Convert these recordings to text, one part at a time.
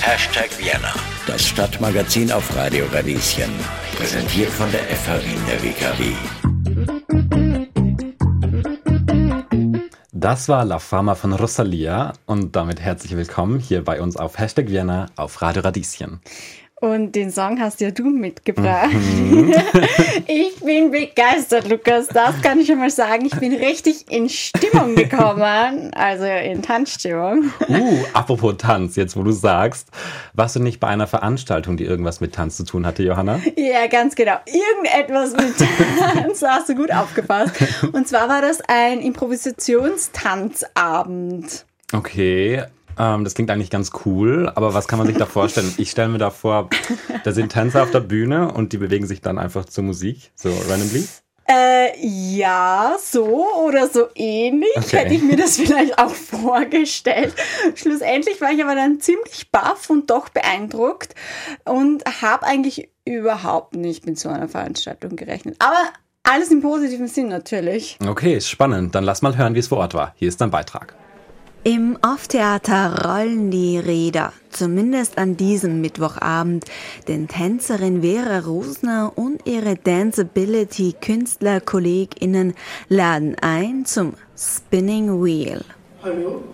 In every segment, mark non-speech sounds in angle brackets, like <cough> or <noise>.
Hashtag Vienna, das Stadtmagazin auf Radio Radieschen. Präsentiert von der FH Wien der WKW. Das war La Fama von Rosalia und damit herzlich willkommen hier bei uns auf Hashtag Vienna auf Radio Radieschen. Und den Song hast ja du mitgebracht. Mhm. <laughs> ich bin begeistert, Lukas. Das kann ich schon mal sagen. Ich bin richtig in Stimmung gekommen. Also in Tanzstimmung. Uh, apropos Tanz, jetzt wo du sagst, warst du nicht bei einer Veranstaltung, die irgendwas mit Tanz zu tun hatte, Johanna? Ja, ganz genau. Irgendetwas mit Tanz. Da hast du gut aufgepasst. Und zwar war das ein Improvisationstanzabend. Okay, ähm, das klingt eigentlich ganz cool, aber was kann man sich da vorstellen? Ich stelle mir da vor, da sind Tänzer auf der Bühne und die bewegen sich dann einfach zur Musik, so randomly. Äh, ja, so oder so ähnlich okay. hätte ich mir das vielleicht auch vorgestellt. Schlussendlich war ich aber dann ziemlich baff und doch beeindruckt und habe eigentlich überhaupt nicht mit so einer Veranstaltung gerechnet. Aber alles im positiven Sinn natürlich. Okay, ist spannend. Dann lass mal hören, wie es vor Ort war. Hier ist dein Beitrag. Im Off-Theater rollen die Räder, zumindest an diesem Mittwochabend, denn Tänzerin Vera Rosner und ihre Danceability-KünstlerkollegInnen laden ein zum Spinning Wheel. Hallo.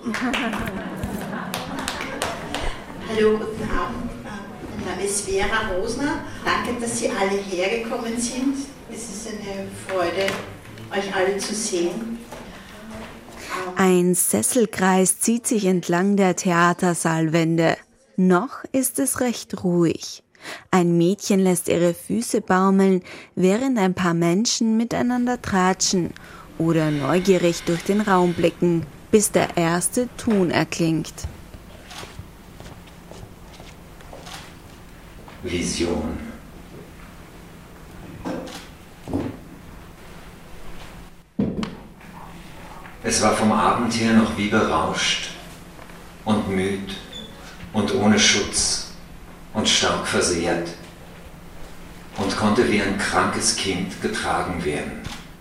Hallo, guten Abend. Mein Name ist Vera Rosner. Danke, dass Sie alle hergekommen sind. Es ist eine Freude, euch alle zu sehen. Ein Sesselkreis zieht sich entlang der Theatersaalwände. Noch ist es recht ruhig. Ein Mädchen lässt ihre Füße baumeln, während ein paar Menschen miteinander tratschen oder neugierig durch den Raum blicken, bis der erste Ton erklingt. Vision. Es war vom Abend her noch wie berauscht und müd und ohne Schutz und stark versehrt und konnte wie ein krankes Kind getragen werden.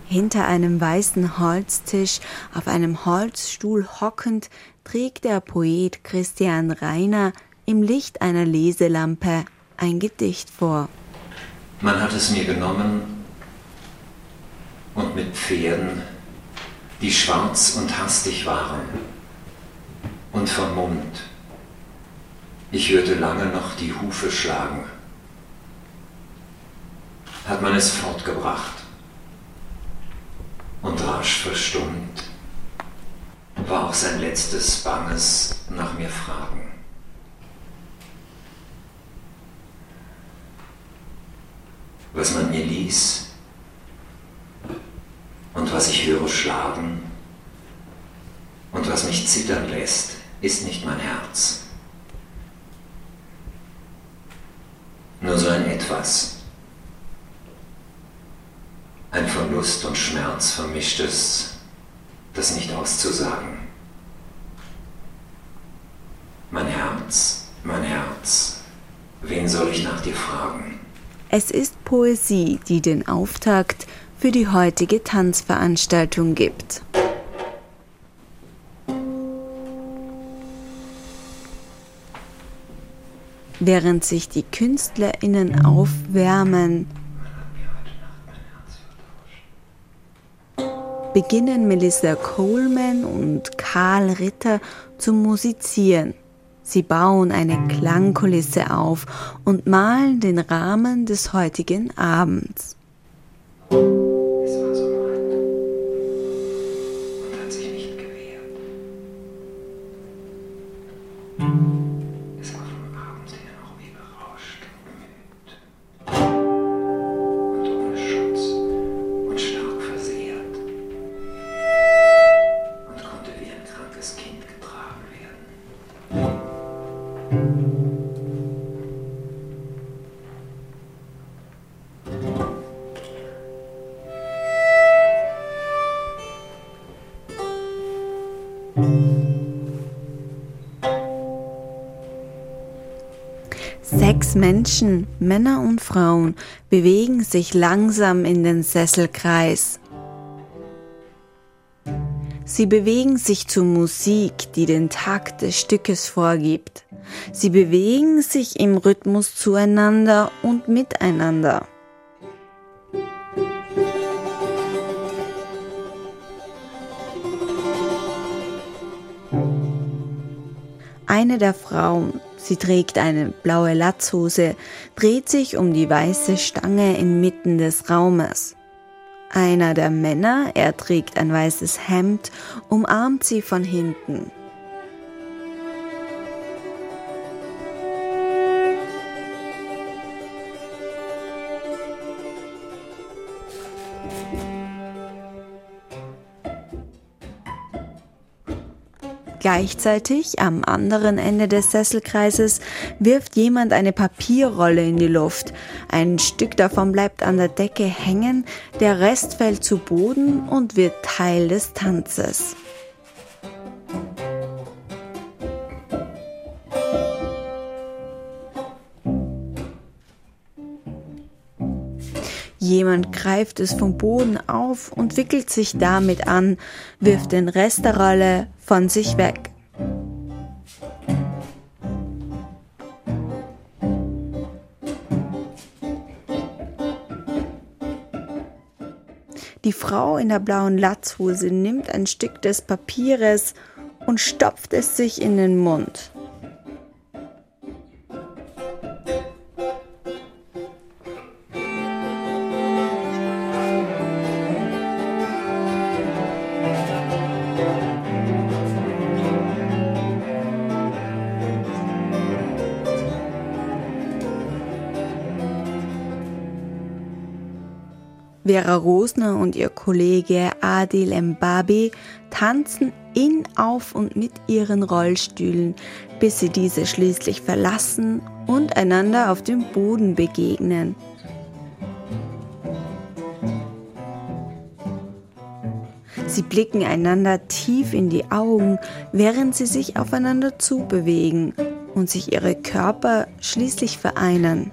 Hinter einem weißen Holztisch, auf einem Holzstuhl hockend, trägt der Poet Christian Reiner im Licht einer Leselampe ein Gedicht vor. Man hat es mir genommen und mit Pferden die schwarz und hastig waren und vermummt. Ich hörte lange noch die Hufe schlagen. Hat man es fortgebracht und rasch verstummt, war auch sein letztes banges nach mir Fragen. Was man mir ließ, und was ich höre schlagen und was mich zittern lässt, ist nicht mein Herz. Nur so ein etwas. Ein Verlust und Schmerz vermischtes, das nicht auszusagen. Mein Herz, mein Herz, wen soll ich nach dir fragen? Es ist Poesie, die den Auftakt für die heutige Tanzveranstaltung gibt. Während sich die Künstlerinnen aufwärmen, beginnen Melissa Coleman und Karl Ritter zu musizieren. Sie bauen eine Klangkulisse auf und malen den Rahmen des heutigen Abends. Thank you. Sechs Menschen, Männer und Frauen, bewegen sich langsam in den Sesselkreis. Sie bewegen sich zu Musik, die den Takt des Stückes vorgibt. Sie bewegen sich im Rhythmus zueinander und miteinander. Eine der Frauen, sie trägt eine blaue Latzhose, dreht sich um die weiße Stange inmitten des Raumes. Einer der Männer, er trägt ein weißes Hemd, umarmt sie von hinten. Gleichzeitig am anderen Ende des Sesselkreises wirft jemand eine Papierrolle in die Luft. Ein Stück davon bleibt an der Decke hängen, der Rest fällt zu Boden und wird Teil des Tanzes. Jemand greift es vom Boden auf und wickelt sich damit an, wirft den Rest der Rolle von sich weg. Die Frau in der blauen Latzhose nimmt ein Stück des Papieres und stopft es sich in den Mund. Vera Rosner und ihr Kollege Adil Mbabi tanzen in, auf und mit ihren Rollstühlen, bis sie diese schließlich verlassen und einander auf dem Boden begegnen. Sie blicken einander tief in die Augen, während sie sich aufeinander zubewegen und sich ihre Körper schließlich vereinen.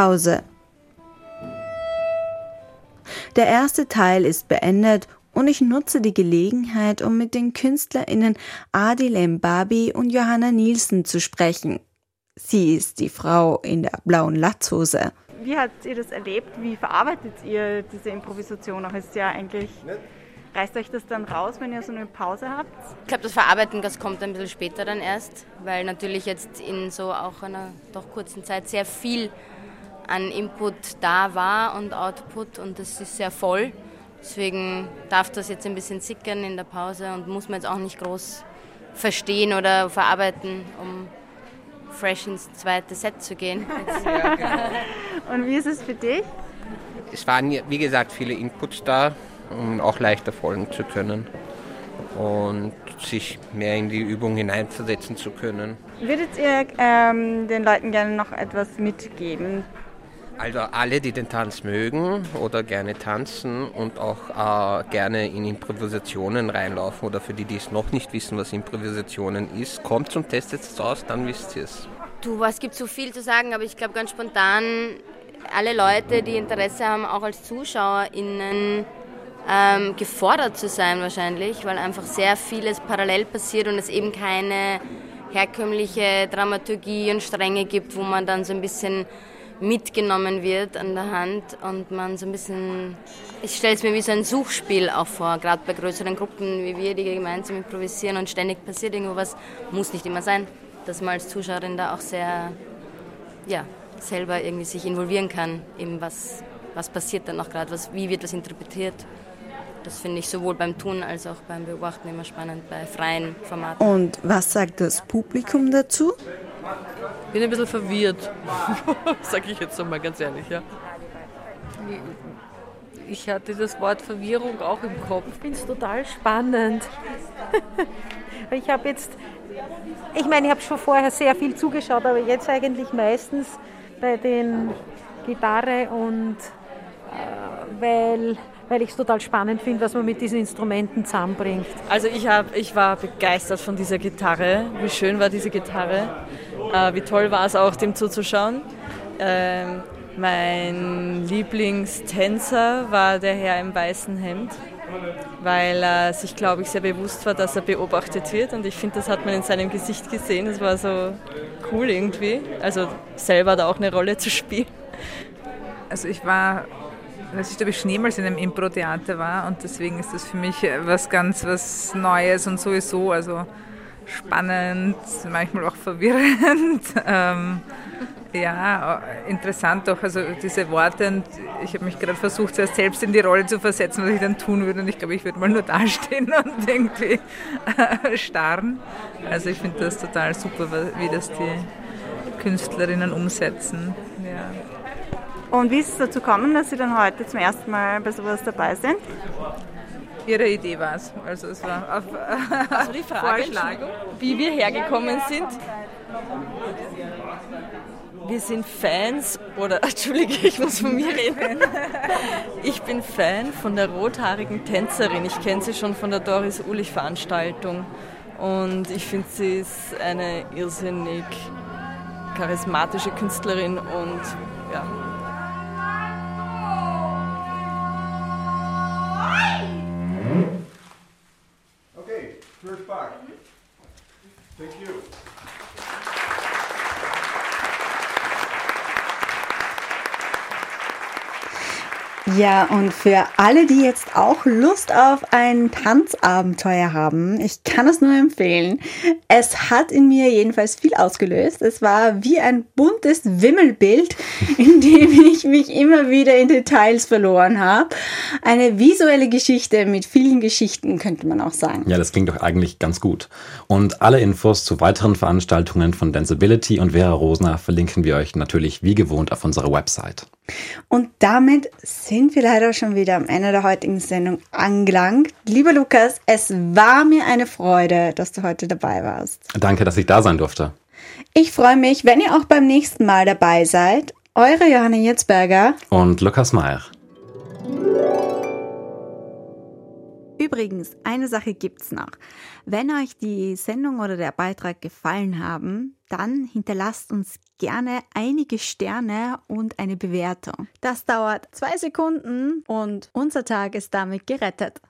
Pause. Der erste Teil ist beendet und ich nutze die Gelegenheit, um mit den KünstlerInnen Adil Mbabi und Johanna Nielsen zu sprechen. Sie ist die Frau in der blauen Latzhose. Wie habt ihr das erlebt? Wie verarbeitet ihr diese Improvisation? Auch ist ja eigentlich Reißt euch das dann raus, wenn ihr so eine Pause habt? Ich glaube, das Verarbeiten, das kommt ein bisschen später dann erst, weil natürlich jetzt in so auch einer doch kurzen Zeit sehr viel an Input da war und Output und das ist sehr voll. Deswegen darf das jetzt ein bisschen sickern in der Pause und muss man jetzt auch nicht groß verstehen oder verarbeiten, um fresh ins zweite Set zu gehen. <laughs> und wie ist es für dich? Es waren, wie gesagt, viele Inputs da, um auch leichter folgen zu können und sich mehr in die Übung hineinversetzen zu können. Würdet ihr ähm, den Leuten gerne noch etwas mitgeben? Also alle, die den Tanz mögen oder gerne tanzen und auch äh, gerne in Improvisationen reinlaufen oder für die, die es noch nicht wissen, was Improvisationen ist, kommt zum Test jetzt aus, dann wisst ihr es. Du, es gibt so viel zu sagen, aber ich glaube ganz spontan, alle Leute, die Interesse haben, auch als ZuschauerInnen ähm, gefordert zu sein wahrscheinlich, weil einfach sehr vieles parallel passiert und es eben keine herkömmliche Dramaturgie und Stränge gibt, wo man dann so ein bisschen mitgenommen wird an der Hand und man so ein bisschen, ich stelle es mir wie so ein Suchspiel auch vor, gerade bei größeren Gruppen wie wir, die gemeinsam improvisieren und ständig passiert irgendwo was, muss nicht immer sein, dass man als Zuschauerin da auch sehr, ja, selber irgendwie sich involvieren kann, eben was, was passiert dann auch gerade, wie wird was interpretiert. das finde ich sowohl beim Tun als auch beim Beobachten immer spannend bei freien Formaten. Und was sagt das Publikum dazu? Ich bin ein bisschen verwirrt, <laughs> sage ich jetzt nochmal ganz ehrlich, ja. Ich hatte das Wort Verwirrung auch im Kopf. Ich finde es total spannend. <laughs> ich habe jetzt, ich meine, ich habe schon vorher sehr viel zugeschaut, aber jetzt eigentlich meistens bei den Gitarre und äh, weil weil ich es total spannend finde, was man mit diesen Instrumenten zusammenbringt. Also ich, hab, ich war begeistert von dieser Gitarre. Wie schön war diese Gitarre. Äh, wie toll war es auch, dem zuzuschauen. Ähm, mein Lieblingstänzer war der Herr im weißen Hemd, weil er sich, glaube ich, sehr bewusst war, dass er beobachtet wird. Und ich finde, das hat man in seinem Gesicht gesehen. Das war so cool irgendwie. Also selber da auch eine Rolle zu spielen. Also ich war als ich glaube ich Schneemals in einem Impro-Theater war und deswegen ist das für mich was ganz was Neues und sowieso, also spannend, manchmal auch verwirrend. <laughs> ähm, ja, interessant auch, also diese Worte und ich habe mich gerade versucht, zuerst selbst in die Rolle zu versetzen, was ich dann tun würde und ich glaube, ich würde mal nur dastehen <laughs> und irgendwie äh, starren. Also ich finde das total super, wie das die Künstlerinnen umsetzen. Ja. Und wie ist es dazu gekommen, dass Sie dann heute zum ersten Mal bei sowas dabei sind? Ihre Idee war es. Also es war auf <laughs> also die Frage, wie wir hergekommen sind. Wir sind Fans, oder <laughs> Entschuldige, ich muss von mir reden. Ich bin Fan von der rothaarigen Tänzerin. Ich kenne sie schon von der Doris Ulich Veranstaltung. Und ich finde, sie ist eine irrsinnig charismatische Künstlerin und ja, First part. Mm -hmm. Thank you. Ja, und für alle, die jetzt auch Lust auf ein Tanzabenteuer haben, ich kann es nur empfehlen. Es hat in mir jedenfalls viel ausgelöst. Es war wie ein buntes Wimmelbild, <laughs> in dem ich mich immer wieder in Details verloren habe. Eine visuelle Geschichte mit vielen Geschichten, könnte man auch sagen. Ja, das klingt doch eigentlich ganz gut. Und alle Infos zu weiteren Veranstaltungen von Danceability und Vera Rosner verlinken wir euch natürlich wie gewohnt auf unserer Website. Und damit sind wir leider schon wieder am Ende der heutigen Sendung angelangt. Lieber Lukas, es war mir eine Freude, dass du heute dabei warst. Danke, dass ich da sein durfte. Ich freue mich, wenn ihr auch beim nächsten Mal dabei seid. Eure Johanna Jetzberger und Lukas Meyer. Übrigens, eine Sache gibt's noch. Wenn euch die Sendung oder der Beitrag gefallen haben, dann hinterlasst uns gerne einige Sterne und eine Bewertung. Das dauert zwei Sekunden und unser Tag ist damit gerettet.